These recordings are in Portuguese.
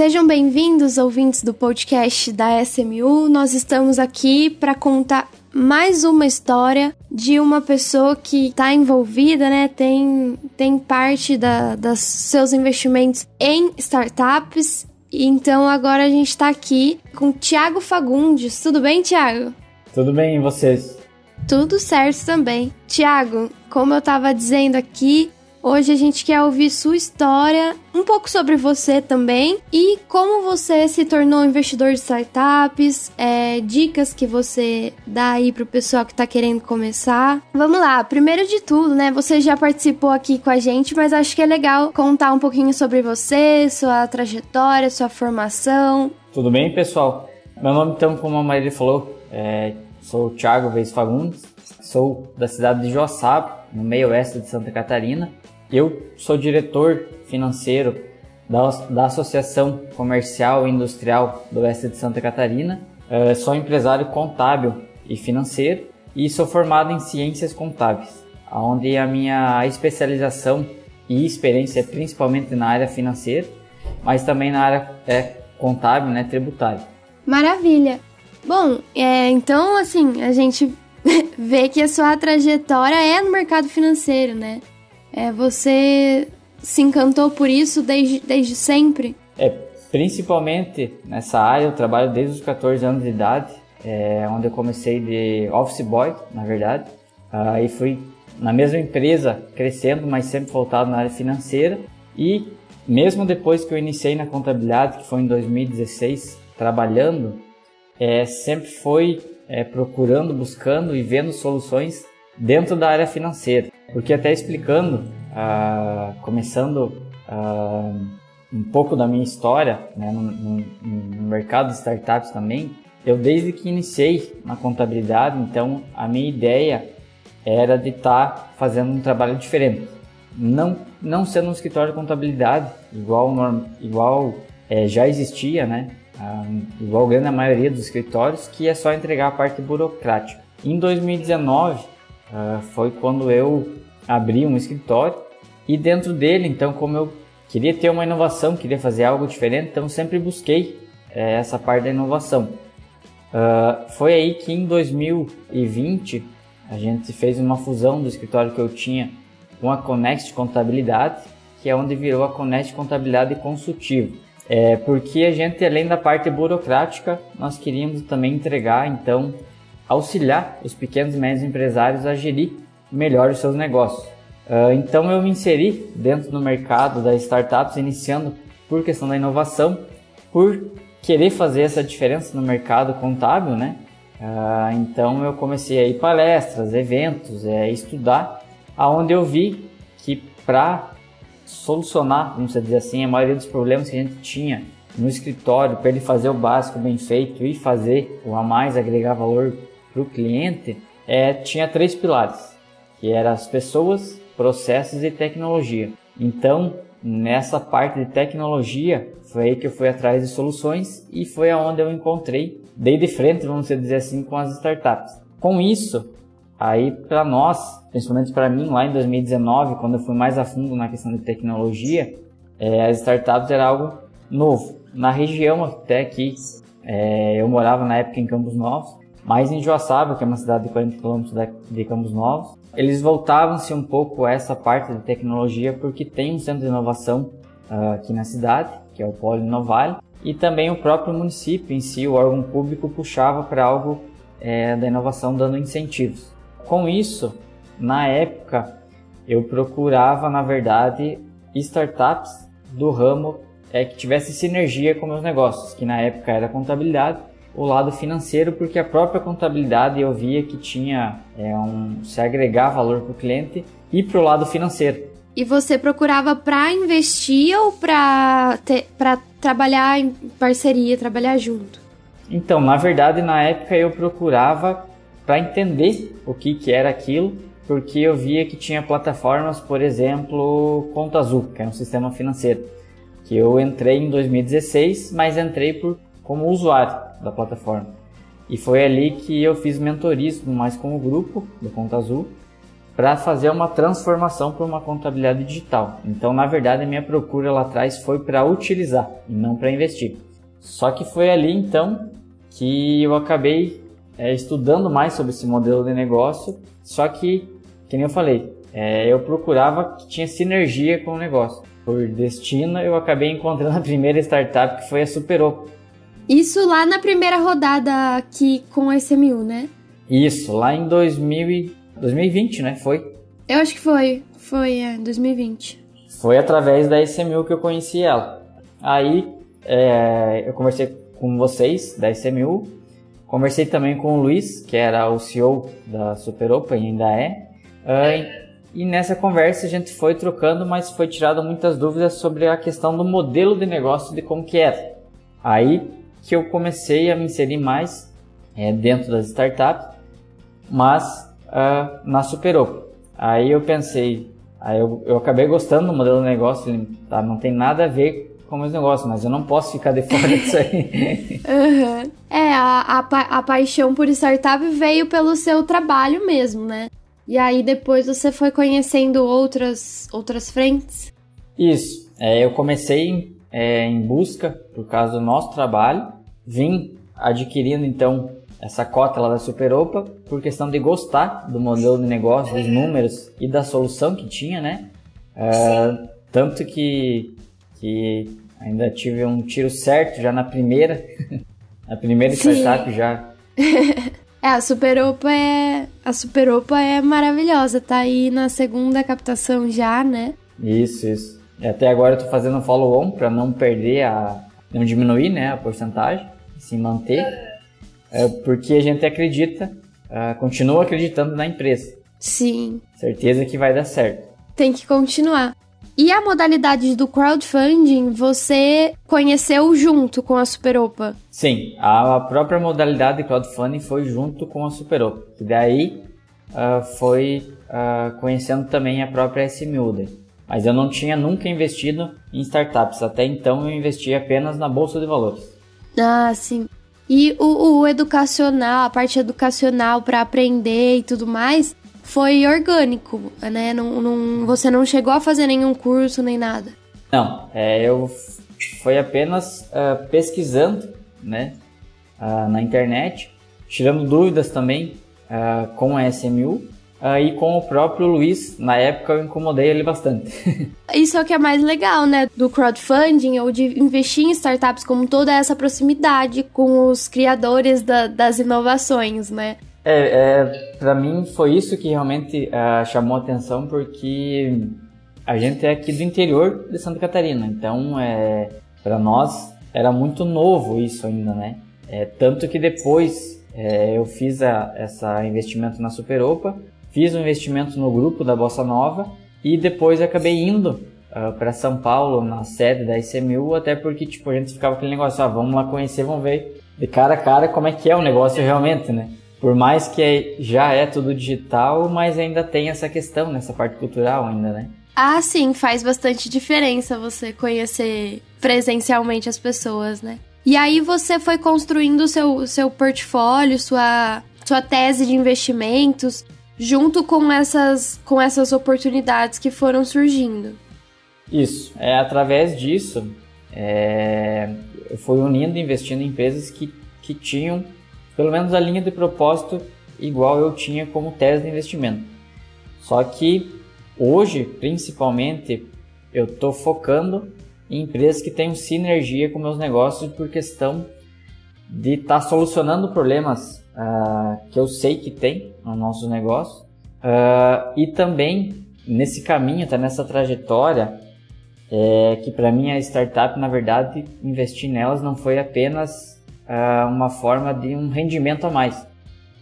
Sejam bem-vindos, ouvintes do podcast da SMU. Nós estamos aqui para contar mais uma história de uma pessoa que está envolvida, né? Tem, tem parte da, dos seus investimentos em startups. Então agora a gente está aqui com Tiago Fagundes. Tudo bem, Tiago? Tudo bem, e vocês? Tudo certo também. Tiago, como eu estava dizendo aqui, Hoje a gente quer ouvir sua história, um pouco sobre você também e como você se tornou investidor de startups, é, dicas que você dá aí pro pessoal que tá querendo começar. Vamos lá, primeiro de tudo, né? Você já participou aqui com a gente, mas acho que é legal contar um pouquinho sobre você, sua trajetória, sua formação. Tudo bem, pessoal? Meu nome, então, como a Marília falou, é, sou o Thiago Vez Fagundes, sou da cidade de Joaçaba, no meio oeste de Santa Catarina. Eu sou diretor financeiro da, da Associação Comercial e Industrial do Oeste de Santa Catarina. Uh, sou empresário contábil e financeiro e sou formado em ciências contábeis, onde a minha especialização e experiência é principalmente na área financeira, mas também na área é, contábil, né, tributária. Maravilha! Bom, é, então assim, a gente vê que a sua trajetória é no mercado financeiro, né? É, você se encantou por isso desde, desde sempre? É, principalmente nessa área, eu trabalho desde os 14 anos de idade, é, onde eu comecei de office boy, na verdade. Aí fui na mesma empresa, crescendo, mas sempre voltado na área financeira. E mesmo depois que eu iniciei na contabilidade, que foi em 2016, trabalhando, é, sempre foi é, procurando, buscando e vendo soluções dentro da área financeira. Porque até explicando, ah, começando ah, um pouco da minha história né, no, no, no, mercado de startups também, eu desde que iniciei na contabilidade, então a minha ideia era de estar tá fazendo um trabalho diferente. Não, não sendo um escritório de contabilidade, igual, igual é, já existia, né? Ah, igual a grande maioria dos escritórios, que é só entregar a parte burocrática. Em 2019, uh, foi quando eu abri um escritório e dentro dele, então, como eu queria ter uma inovação, queria fazer algo diferente, então sempre busquei é, essa parte da inovação. Uh, foi aí que em 2020 a gente fez uma fusão do escritório que eu tinha com a Connect Contabilidade, que é onde virou a Connect Contabilidade Consultivo. É, porque a gente, além da parte burocrática, nós queríamos também entregar, então, auxiliar os pequenos e médios empresários a gerir melhor os seus negócios. Uh, então eu me inseri dentro do mercado das startups, iniciando por questão da inovação, por querer fazer essa diferença no mercado contábil, né? Uh, então eu comecei a ir palestras, eventos, é, estudar, aonde eu vi que para solucionar, vamos dizer assim, a maioria dos problemas que a gente tinha no escritório, para ele fazer o básico bem feito e fazer o a mais, agregar valor para o cliente é, tinha três pilares, que eram as pessoas, processos e tecnologia. Então, nessa parte de tecnologia, foi aí que eu fui atrás de soluções e foi aonde eu encontrei, dei de frente, vamos dizer assim, com as startups. Com isso, aí para nós, principalmente para mim, lá em 2019, quando eu fui mais a fundo na questão de tecnologia, é, as startups era algo novo. Na região até aqui, é, eu morava na época em Campos Novos, mas em Joaçaba, que é uma cidade de 40 km de Campos Novos, eles voltavam-se um pouco a essa parte de tecnologia porque tem um centro de inovação uh, aqui na cidade, que é o Polo Inovale, e também o próprio município em si, o órgão público, puxava para algo é, da inovação dando incentivos. Com isso, na época, eu procurava, na verdade, startups do ramo é, que tivesse sinergia com meus negócios, que na época era contabilidade, o lado financeiro, porque a própria contabilidade eu via que tinha é, um, se agregar valor para o cliente e para o lado financeiro. E você procurava para investir ou para trabalhar em parceria, trabalhar junto? Então, na verdade, na época eu procurava para entender o que, que era aquilo, porque eu via que tinha plataformas, por exemplo, Conta Azul, que é um sistema financeiro, que eu entrei em 2016, mas entrei por, como usuário da plataforma. E foi ali que eu fiz mentorismo mais com o grupo do Conta Azul para fazer uma transformação para uma contabilidade digital. Então, na verdade, a minha procura lá atrás foi para utilizar e não para investir. Só que foi ali então que eu acabei é, estudando mais sobre esse modelo de negócio. Só que, nem eu falei, é, eu procurava que tinha sinergia com o negócio. Por destino, eu acabei encontrando a primeira startup que foi a Superou. Isso lá na primeira rodada aqui com a SMU, né? Isso, lá em 2000 2020, né? Foi? Eu acho que foi. Foi, é, 2020. Foi através da SMU que eu conheci ela. Aí é, eu conversei com vocês da SMU, conversei também com o Luiz, que era o CEO da Superopa e ainda é. Uh, e nessa conversa a gente foi trocando, mas foi tirado muitas dúvidas sobre a questão do modelo de negócio de como que era. Aí que eu comecei a me inserir mais é, dentro das startups, mas uh, na. Aí eu pensei, aí eu, eu acabei gostando do modelo de negócio, tá? não tem nada a ver com meus negócios, mas eu não posso ficar de fora disso aí. uhum. É, a, a, a paixão por startup veio pelo seu trabalho mesmo, né? E aí depois você foi conhecendo outras, outras frentes? Isso. É, eu comecei é, em busca, por causa do nosso trabalho, vim adquirindo então essa cota lá da Superopa por questão de gostar do modelo de negócio, dos números e da solução que tinha, né? É, tanto que, que ainda tive um tiro certo já na primeira, a primeira startup já. É, a Superopa é. A Superopa é maravilhosa, tá aí na segunda captação já, né? Isso, isso. Até agora eu tô fazendo follow-on para não perder a. não diminuir, né, a porcentagem, se manter. É porque a gente acredita, uh, continua acreditando na empresa. Sim. Certeza que vai dar certo. Tem que continuar. E a modalidade do crowdfunding você conheceu junto com a Superopa? Sim, a própria modalidade de crowdfunding foi junto com a Superopa. E daí uh, foi uh, conhecendo também a própria SMU. Mas eu não tinha nunca investido em startups. Até então eu investia apenas na bolsa de valores. Ah, sim. E o, o educacional, a parte educacional para aprender e tudo mais, foi orgânico, né? Não, não, você não chegou a fazer nenhum curso nem nada. Não, é, eu foi apenas uh, pesquisando, né, uh, na internet, tirando dúvidas também uh, com a SMU e com o próprio Luiz. Na época eu incomodei ele bastante. Isso é o que é mais legal, né, do crowdfunding ou de investir em startups como toda essa proximidade com os criadores da, das inovações, né? É, é para mim foi isso que realmente uh, chamou atenção, porque a gente é aqui do interior de Santa Catarina, então é, para nós era muito novo isso ainda, né? É, tanto que depois é, eu fiz a, essa investimento na Superopa, fiz um investimento no grupo da Bossa Nova e depois acabei indo uh, ah, para São Paulo, na sede da ICMU, até porque tipo, a gente ficava aquele negócio, ah, vamos lá conhecer, vamos ver de cara a cara como é que é o negócio realmente, né? por mais que já é tudo digital, mas ainda tem essa questão nessa parte cultural ainda, né? Ah, sim, faz bastante diferença você conhecer presencialmente as pessoas, né? E aí você foi construindo o seu, seu portfólio, sua, sua tese de investimentos, junto com essas, com essas oportunidades que foram surgindo. Isso, é através disso, é, eu fui unindo e investindo em empresas que, que tinham pelo menos a linha de propósito igual eu tinha como tese de investimento. Só que hoje, principalmente, eu estou focando em empresas que tenham sinergia com meus negócios por questão de estar tá solucionando problemas uh, que eu sei que tem no nosso negócio uh, e também nesse caminho, tá nessa trajetória é, que para mim a startup, na verdade, investir nelas não foi apenas uh, uma forma de um rendimento a mais,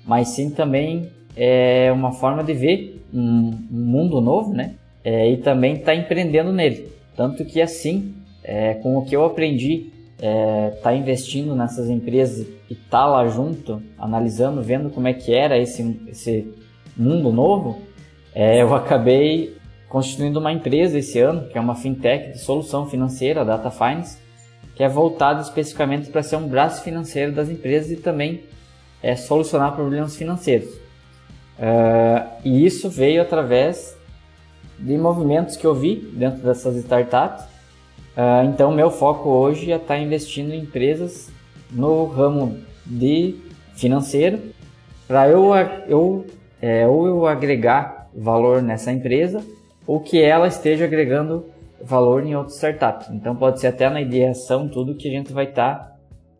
mas sim também é uma forma de ver um, um mundo novo, né? É, e também estar tá empreendendo nele. Tanto que assim, é, com o que eu aprendi, é, tá investindo nessas empresas e tá lá junto, analisando, vendo como é que era esse, esse mundo novo, é, eu acabei constituindo uma empresa esse ano, que é uma fintech de solução financeira, Data Finance, que é voltado especificamente para ser um braço financeiro das empresas e também é, solucionar problemas financeiros. Uh, e isso veio através de movimentos que eu vi dentro dessas startups. Uh, então, meu foco hoje é estar tá investindo em empresas no ramo de financeiro para eu, eu, é, ou eu agregar valor nessa empresa ou que ela esteja agregando valor em outras startups. Então, pode ser até na ideação tudo que a gente vai estar tá,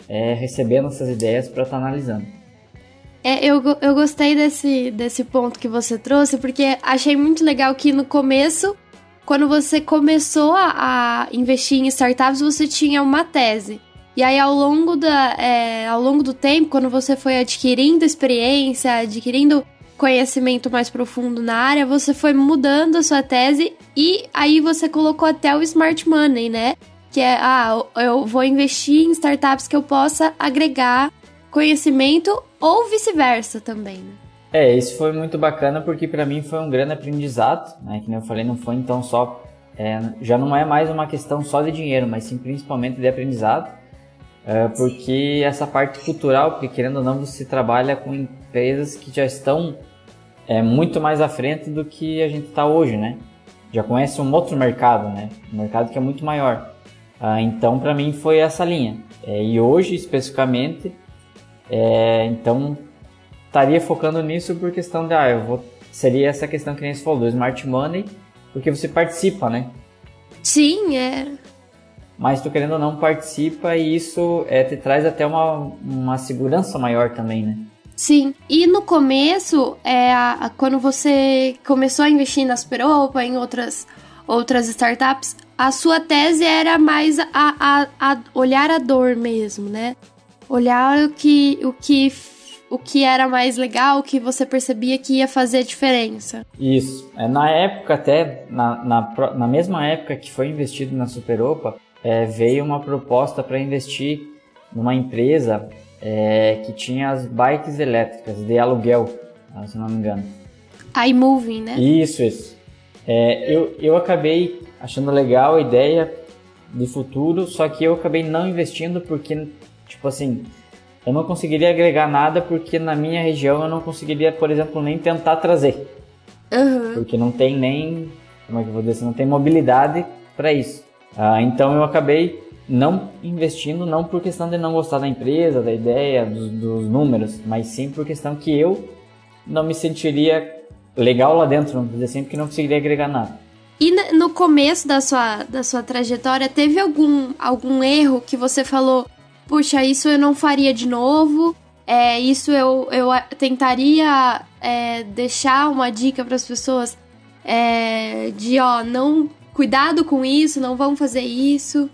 é, recebendo essas ideias para estar tá analisando. É, eu, eu gostei desse, desse ponto que você trouxe, porque achei muito legal que no começo, quando você começou a, a investir em startups, você tinha uma tese. E aí, ao longo, da, é, ao longo do tempo, quando você foi adquirindo experiência, adquirindo conhecimento mais profundo na área, você foi mudando a sua tese e aí você colocou até o smart money, né? Que é, ah, eu vou investir em startups que eu possa agregar conhecimento ou vice-versa também, né? É, isso foi muito bacana porque para mim foi um grande aprendizado, né? Que eu falei, não foi então só. É, já não é mais uma questão só de dinheiro, mas sim principalmente de aprendizado. É, porque essa parte cultural, porque querendo ou não, você trabalha com empresas que já estão é, muito mais à frente do que a gente está hoje, né? Já conhece um outro mercado, né? Um mercado que é muito maior. Ah, então, para mim, foi essa linha. É, e hoje, especificamente, é, então, estaria focando nisso por questão de, ah, eu vou, seria essa questão que nem você falou, do smart money, porque você participa, né? Sim, é. Mas tu querendo ou não participa e isso é, te traz até uma, uma segurança maior também, né? Sim, e no começo, é, a, a, quando você começou a investir na Superopa, em outras, outras startups, a sua tese era mais a, a, a olhar a dor mesmo, né? olhar o que, o que o que era mais legal, o que você percebia que ia fazer diferença. Isso. É, na época, até, na, na, na mesma época que foi investido na Superopa, é, veio uma proposta para investir numa empresa é, que tinha as bikes elétricas de aluguel, se não me engano. iMoving, né? Isso, isso. É, eu, eu acabei achando legal a ideia de futuro, só que eu acabei não investindo porque Tipo assim, eu não conseguiria agregar nada porque na minha região eu não conseguiria, por exemplo, nem tentar trazer. Uhum. Porque não tem nem, como é que eu vou dizer, não tem mobilidade para isso. Ah, então eu acabei não investindo, não por questão de não gostar da empresa, da ideia, dos, dos números, mas sim por questão que eu não me sentiria legal lá dentro, vamos dizer assim, porque não conseguiria agregar nada. E no começo da sua, da sua trajetória, teve algum, algum erro que você falou, puxa, isso eu não faria de novo. É, isso eu, eu tentaria é, deixar uma dica para as pessoas é, de, ó, não. Cuidado com isso, não vão fazer isso.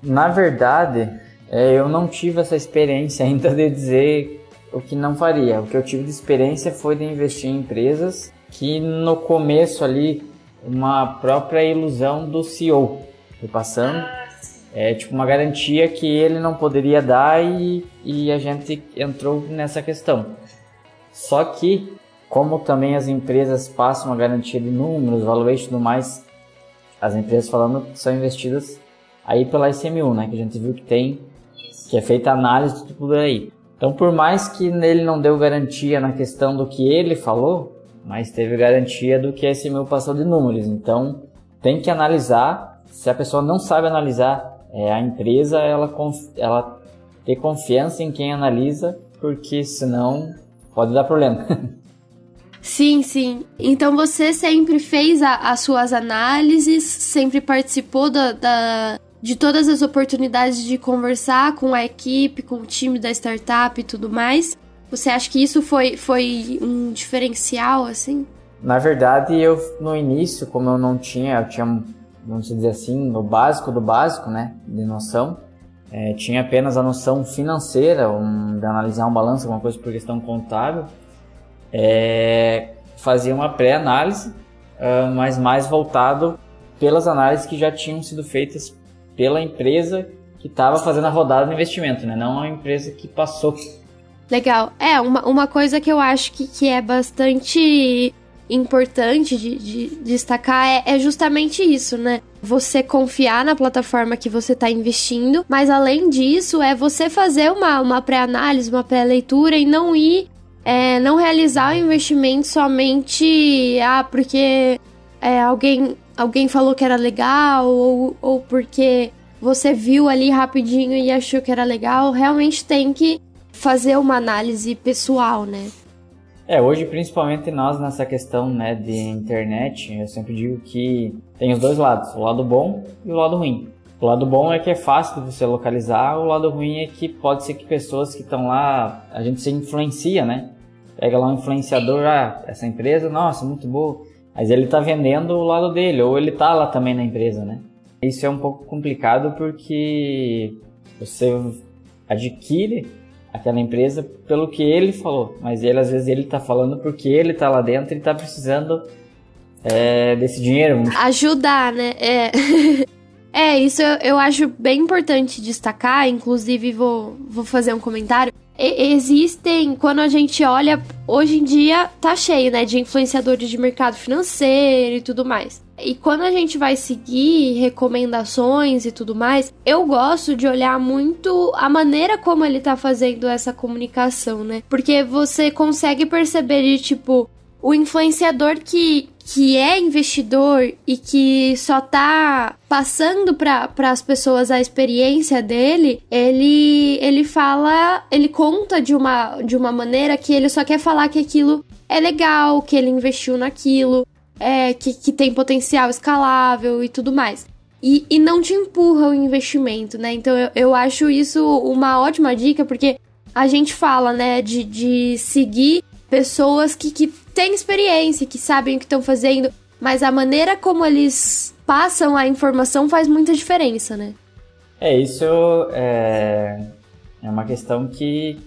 Na verdade, é, eu não tive essa experiência ainda de dizer o que não faria. O que eu tive de experiência foi de investir em empresas que no começo ali uma própria ilusão do CEO passando é tipo uma garantia que ele não poderia dar e, e a gente entrou nessa questão. Só que, como também as empresas passam uma garantia de números, valuation e tudo mais, as empresas falando são investidas aí pela ICMU, né? Que a gente viu que tem, que é feita análise de tudo aí. Então, por mais que ele não deu garantia na questão do que ele falou, mas teve garantia do que a ICMU passou de números. Então, tem que analisar. Se a pessoa não sabe analisar é, a empresa ela, ela ter confiança em quem analisa, porque senão pode dar problema. Sim, sim. Então você sempre fez a, as suas análises, sempre participou da, da, de todas as oportunidades de conversar com a equipe, com o time da startup e tudo mais. Você acha que isso foi, foi um diferencial, assim? Na verdade, eu no início, como eu não tinha, eu tinha vamos dizer assim, o básico do básico, né, de noção. É, tinha apenas a noção financeira, um, de analisar um balanço, alguma coisa por questão contábil. É, fazia uma pré-análise, uh, mas mais voltado pelas análises que já tinham sido feitas pela empresa que estava fazendo a rodada do investimento, né? não a empresa que passou. Legal. É, uma, uma coisa que eu acho que, que é bastante importante de, de, destacar é, é, justamente isso, né? Você confiar na plataforma que você está investindo, mas além disso, é você fazer uma, uma pré-análise, uma pré-leitura e não ir é, não realizar o investimento somente ah, porque é, alguém, alguém falou que era legal ou, ou porque você viu ali rapidinho e achou que era legal. Realmente tem que fazer uma análise pessoal, né? É, hoje principalmente nós nessa questão né, de internet, eu sempre digo que tem os dois lados, o lado bom e o lado ruim. O lado bom é que é fácil de você localizar, o lado ruim é que pode ser que pessoas que estão lá, a gente se influencia, né? Pega lá um influenciador, ah, essa empresa, nossa, muito boa. Mas ele está vendendo o lado dele, ou ele está lá também na empresa, né? Isso é um pouco complicado porque você adquire aquela empresa pelo que ele falou, mas ele às vezes ele está falando porque ele está lá dentro e está precisando é, desse dinheiro. Ajudar, né? É. É, isso eu, eu acho bem importante destacar, inclusive vou, vou fazer um comentário. E, existem, quando a gente olha, hoje em dia tá cheio, né, de influenciadores de mercado financeiro e tudo mais. E quando a gente vai seguir recomendações e tudo mais, eu gosto de olhar muito a maneira como ele tá fazendo essa comunicação, né? Porque você consegue perceber de tipo, o influenciador que, que é investidor e que só tá passando para as pessoas a experiência dele, ele ele fala, ele conta de uma de uma maneira que ele só quer falar que aquilo é legal, que ele investiu naquilo, é, que, que tem potencial escalável e tudo mais. E, e não te empurra o investimento, né? Então eu, eu acho isso uma ótima dica, porque a gente fala, né, de, de seguir pessoas que, que têm experiência, que sabem o que estão fazendo, mas a maneira como eles passam a informação faz muita diferença, né? É, isso é, é uma questão que,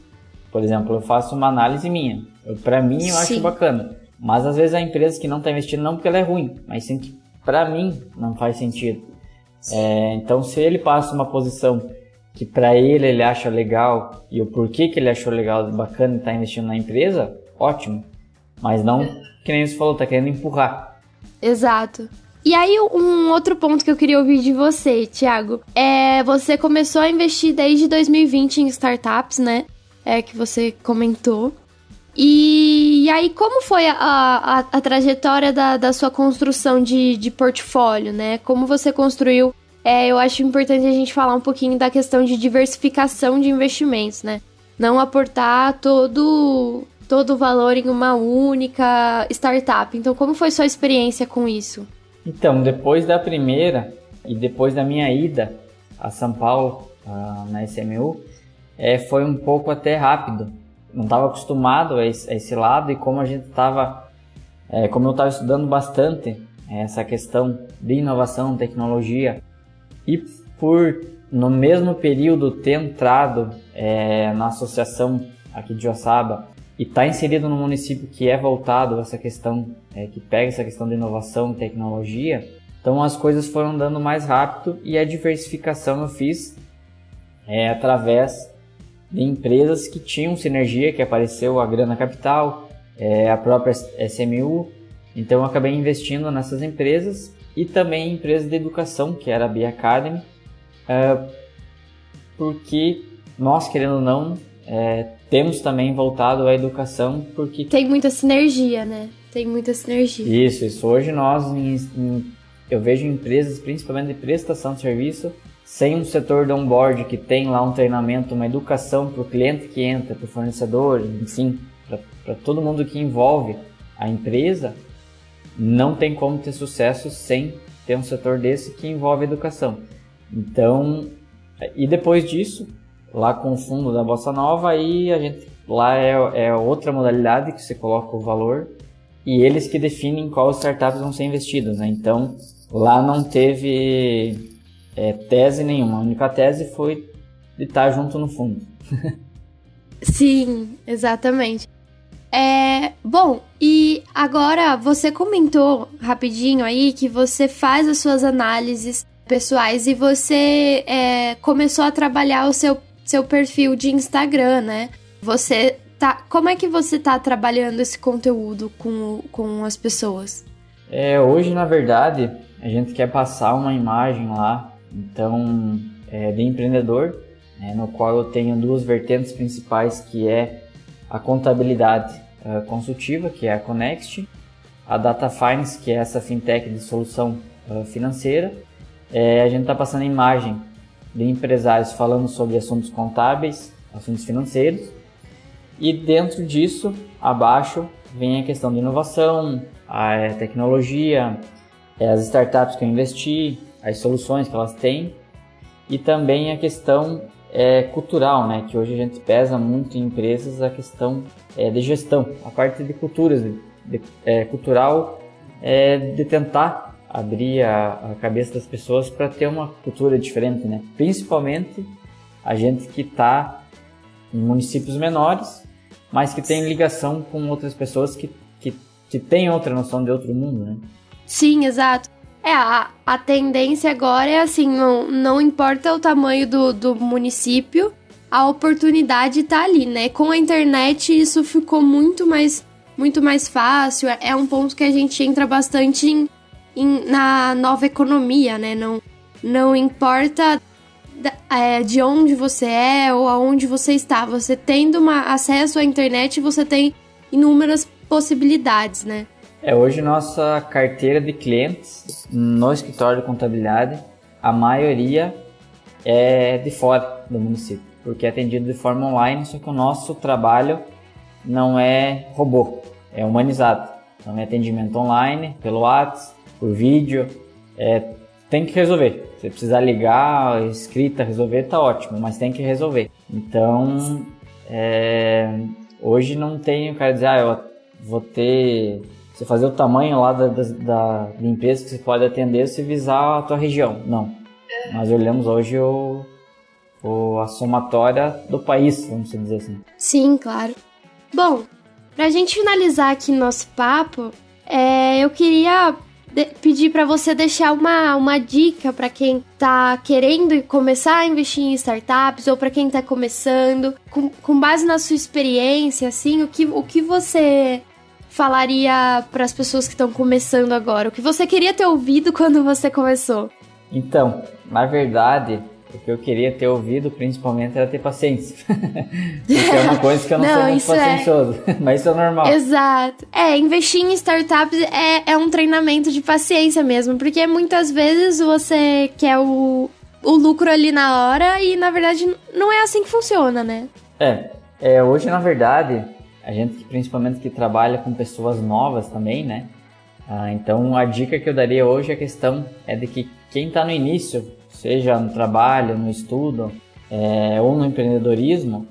por exemplo, eu faço uma análise minha. Para mim, eu Sim. acho bacana. Mas às vezes a empresa que não está investindo não porque ela é ruim, mas sim que para mim não faz sentido. É, então, se ele passa uma posição que para ele ele acha legal e o porquê que ele achou legal, bacana estar tá investindo na empresa, ótimo. Mas não, que nem você falou, tá querendo empurrar. Exato. E aí, um outro ponto que eu queria ouvir de você, Thiago, é você começou a investir desde 2020 em startups, né? É que você comentou. E, e aí, como foi a, a, a trajetória da, da sua construção de, de portfólio, né? Como você construiu? É, eu acho importante a gente falar um pouquinho da questão de diversificação de investimentos, né? Não aportar todo todo o valor em uma única startup. Então, como foi sua experiência com isso? Então, depois da primeira e depois da minha ida a São Paulo, na SMU, é, foi um pouco até rápido. Não estava acostumado a esse, a esse, lado e como a gente estava, é, como eu estava estudando bastante é, essa questão de inovação, tecnologia e por no mesmo período ter entrado é, na associação aqui de Joaçaba e está inserido num município que é voltado a essa questão, é, que pega essa questão de inovação e tecnologia, então as coisas foram dando mais rápido e a diversificação eu fiz é, através de empresas que tinham sinergia, que apareceu a Grana Capital, é, a própria SMU, então eu acabei investindo nessas empresas e também em empresas de educação, que era a Bia Academy, é, porque nós, querendo ou não, é, temos também voltado à educação porque tem muita sinergia, né? Tem muita sinergia. Isso, isso. Hoje nós, em, em, eu vejo empresas, principalmente de prestação de serviço, sem um setor de onboard que tem lá um treinamento, uma educação para o cliente que entra, para o fornecedor, enfim, para todo mundo que envolve a empresa, não tem como ter sucesso sem ter um setor desse que envolve educação. Então, e depois disso, lá com o fundo da Bossa Nova, aí a gente lá é, é outra modalidade que você coloca o valor e eles que definem qual startups vão ser investidas, né? Então lá não teve é, tese nenhuma, a única tese foi de estar junto no fundo. Sim, exatamente. É, bom, e agora você comentou rapidinho aí que você faz as suas análises pessoais e você é, começou a trabalhar o seu seu perfil de Instagram, né? Você tá. Como é que você tá trabalhando esse conteúdo com, com as pessoas? É, hoje, na verdade, a gente quer passar uma imagem lá, então, é, de empreendedor, né, no qual eu tenho duas vertentes principais, que é a contabilidade uh, consultiva, que é a Connext, a Data Finance, que é essa fintech de solução uh, financeira. É, a gente está passando imagem de empresários falando sobre assuntos contábeis, assuntos financeiros. E dentro disso, abaixo, vem a questão de inovação, a é, tecnologia, as startups que eu investi, as soluções que elas têm e também a questão é, cultural, né? Que hoje a gente pesa muito em empresas a questão é, de gestão, a parte de culturas, de, de, é, cultural, é, de tentar abrir a, a cabeça das pessoas para ter uma cultura diferente, né? Principalmente a gente que está em municípios menores, mas que tem ligação com outras pessoas que, que, que têm outra noção de outro mundo, né? Sim, exato. É, a, a tendência agora é assim, não, não importa o tamanho do, do município, a oportunidade está ali, né? Com a internet isso ficou muito mais, muito mais fácil. É, é um ponto que a gente entra bastante em, em na nova economia, né? Não, não importa é, de onde você é ou aonde você está. Você tendo uma, acesso à internet, você tem inúmeras possibilidades, né? É, hoje nossa carteira de clientes no escritório de contabilidade, a maioria é de fora do município, porque é atendido de forma online, só que o nosso trabalho não é robô, é humanizado. Então é atendimento online, pelo WhatsApp, por vídeo, é, tem que resolver. Se precisar ligar, escrita, resolver, tá ótimo, mas tem que resolver. Então, é, hoje não tem o cara dizer, ah, eu vou ter você fazer o tamanho lá da, da, da empresa que você pode atender se visar a tua região. Não. Nós olhamos hoje o, o, a somatória do país, vamos dizer assim. Sim, claro. Bom, pra gente finalizar aqui nosso papo, é, eu queria pedir para você deixar uma, uma dica para quem tá querendo começar a investir em startups ou para quem tá começando, com, com base na sua experiência, assim, o que, o que você falaria para as pessoas que estão começando agora? O que você queria ter ouvido quando você começou? Então, na verdade, o que eu queria ter ouvido principalmente era ter paciência. Porque é uma coisa que eu não, não sou muito paciencioso, é... mas isso é normal. Exato. É, investir em startups é, é um treinamento de paciência mesmo, porque muitas vezes você quer o, o lucro ali na hora e na verdade não é assim que funciona, né? É, é hoje na verdade a gente principalmente que trabalha com pessoas novas também, né? Ah, então a dica que eu daria hoje a questão é de que quem está no início, seja no trabalho, no estudo é, ou no empreendedorismo,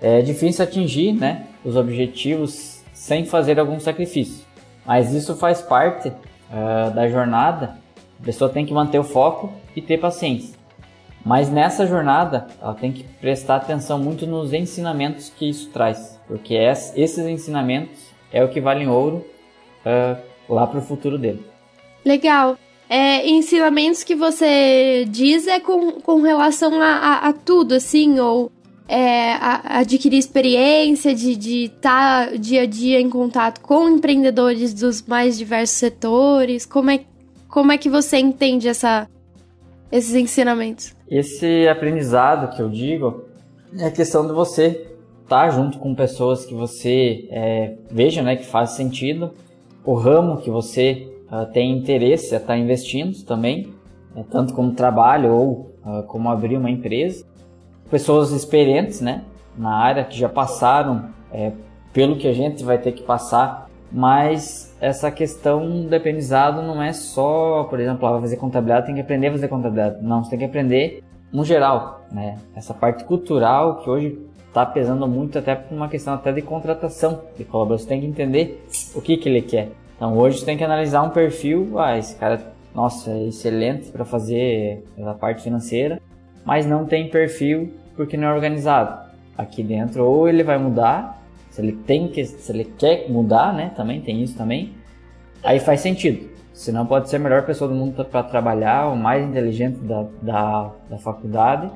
é difícil atingir, né, os objetivos sem fazer algum sacrifício. Mas isso faz parte uh, da jornada. A pessoa tem que manter o foco e ter paciência. Mas nessa jornada, ela tem que prestar atenção muito nos ensinamentos que isso traz, porque esses ensinamentos é o que valem ouro uh, lá para o futuro dele. Legal. É, ensinamentos que você diz é com, com relação a, a, a tudo, assim, ou é, a, adquirir experiência, de estar tá dia a dia em contato com empreendedores dos mais diversos setores? Como é, como é que você entende essa, esses ensinamentos? Esse aprendizado que eu digo é a questão de você estar tá junto com pessoas que você é, veja né, que faz sentido, o ramo que você uh, tem interesse a estar tá investindo também, é, tanto como trabalho ou uh, como abrir uma empresa. Pessoas experientes né, na área que já passaram é, pelo que a gente vai ter que passar, mas essa questão do aprendizado não é só, por exemplo, ah, fazer contabilidade, tem que aprender a fazer contabilidade. Não, você tem que aprender no geral, né? Essa parte cultural que hoje está pesando muito até por uma questão até de contratação de colaborador. Você tem que entender o que, que ele quer. Então hoje você tem que analisar um perfil, ah, esse cara, nossa, é excelente para fazer a parte financeira, mas não tem perfil porque não é organizado. Aqui dentro ou ele vai mudar se ele tem que, se ele quer mudar, né? Também tem isso também. Aí faz sentido. Senão pode ser a melhor pessoa do mundo para trabalhar, o mais inteligente da, da, da faculdade,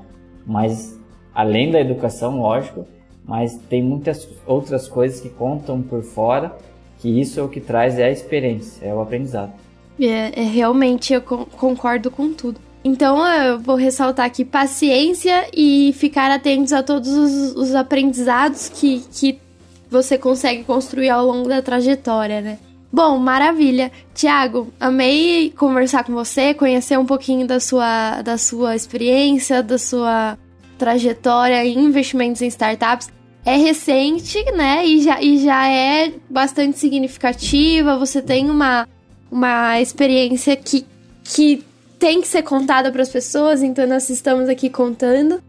mas além da educação, lógico, mas tem muitas outras coisas que contam por fora, que isso é o que traz é a experiência, é o aprendizado. É, é realmente eu concordo com tudo. Então eu vou ressaltar aqui paciência e ficar atentos a todos os, os aprendizados que, que você consegue construir ao longo da trajetória, né? Bom, maravilha. Tiago, amei conversar com você, conhecer um pouquinho da sua, da sua experiência, da sua trajetória em investimentos em startups. É recente, né? E já, e já é bastante significativa. Você tem uma, uma experiência que, que tem que ser contada para as pessoas, então nós estamos aqui contando.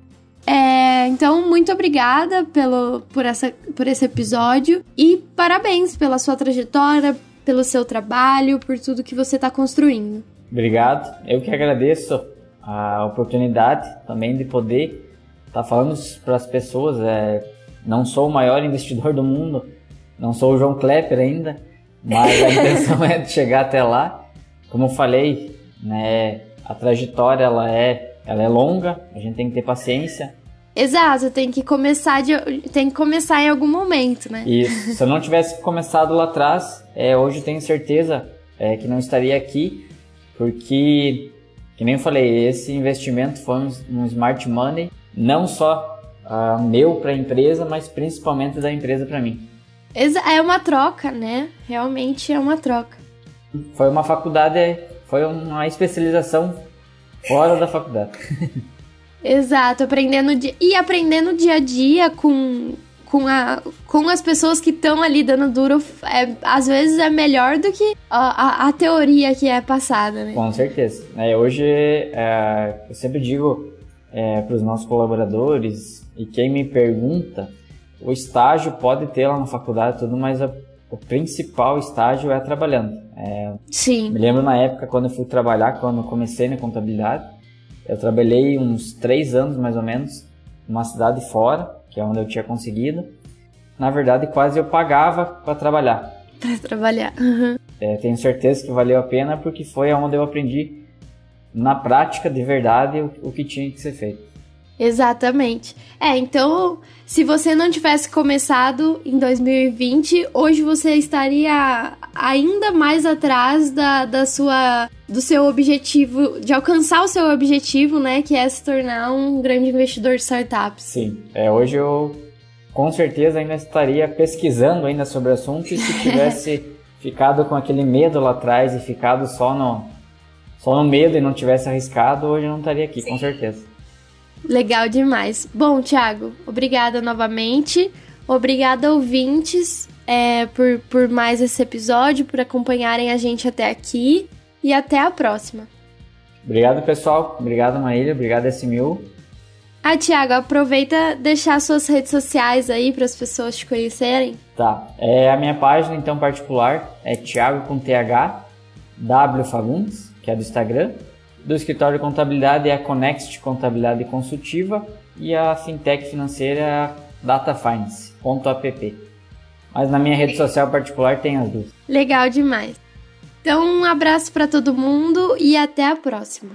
É, então, muito obrigada pelo, por, essa, por esse episódio e parabéns pela sua trajetória, pelo seu trabalho, por tudo que você está construindo. Obrigado. Eu que agradeço a oportunidade também de poder estar tá falando para as pessoas. É, não sou o maior investidor do mundo, não sou o João Klepper ainda, mas a intenção é de chegar até lá. Como eu falei, né, a trajetória ela é, ela é longa, a gente tem que ter paciência. Exato, tem que começar de, tem que começar em algum momento, né? Isso. Se eu não tivesse começado lá atrás, é, hoje eu tenho certeza é, que não estaria aqui, porque, que nem eu falei, esse investimento foi um, um smart money, não só uh, meu para a empresa, mas principalmente da empresa para mim. É uma troca, né? Realmente é uma troca. Foi uma faculdade, foi uma especialização fora da faculdade. Exato, aprendendo e aprendendo dia a dia com, com, a, com as pessoas que estão ali dando duro, é, às vezes é melhor do que a, a, a teoria que é passada, né? Com certeza. É, hoje, é, eu sempre digo é, para os nossos colaboradores e quem me pergunta, o estágio pode ter lá na faculdade tudo, mas a, o principal estágio é trabalhando. É, Sim. Me lembro na época quando eu fui trabalhar, quando comecei na contabilidade, eu trabalhei uns três anos mais ou menos numa cidade fora, que é onde eu tinha conseguido. Na verdade, quase eu pagava para trabalhar. Para trabalhar. Uhum. É, tenho certeza que valeu a pena porque foi onde eu aprendi na prática de verdade o, o que tinha que ser feito. Exatamente. É, então, se você não tivesse começado em 2020, hoje você estaria ainda mais atrás da, da sua do seu objetivo, de alcançar o seu objetivo, né, que é se tornar um grande investidor de startups. Sim. É, hoje eu com certeza ainda estaria pesquisando ainda sobre o assunto e se tivesse ficado com aquele medo lá atrás e ficado só no só no medo e não tivesse arriscado, hoje eu não estaria aqui, Sim. com certeza. Legal demais. Bom, Thiago, obrigada novamente. Obrigada, ouvintes, é, por, por mais esse episódio, por acompanharem a gente até aqui. E até a próxima. Obrigado, pessoal. Obrigado, Maília. Obrigado, S1000. Ah, Thiago, aproveita deixar suas redes sociais aí para as pessoas te conhecerem. Tá. É, a minha página, então, particular é Thiago com TH, W Fagundes, que é do Instagram do escritório de contabilidade é a Conext Contabilidade Consultiva e a fintech financeira é a DataFinance.app. Mas na minha rede social particular tem as duas. Legal demais. Então, um abraço para todo mundo e até a próxima.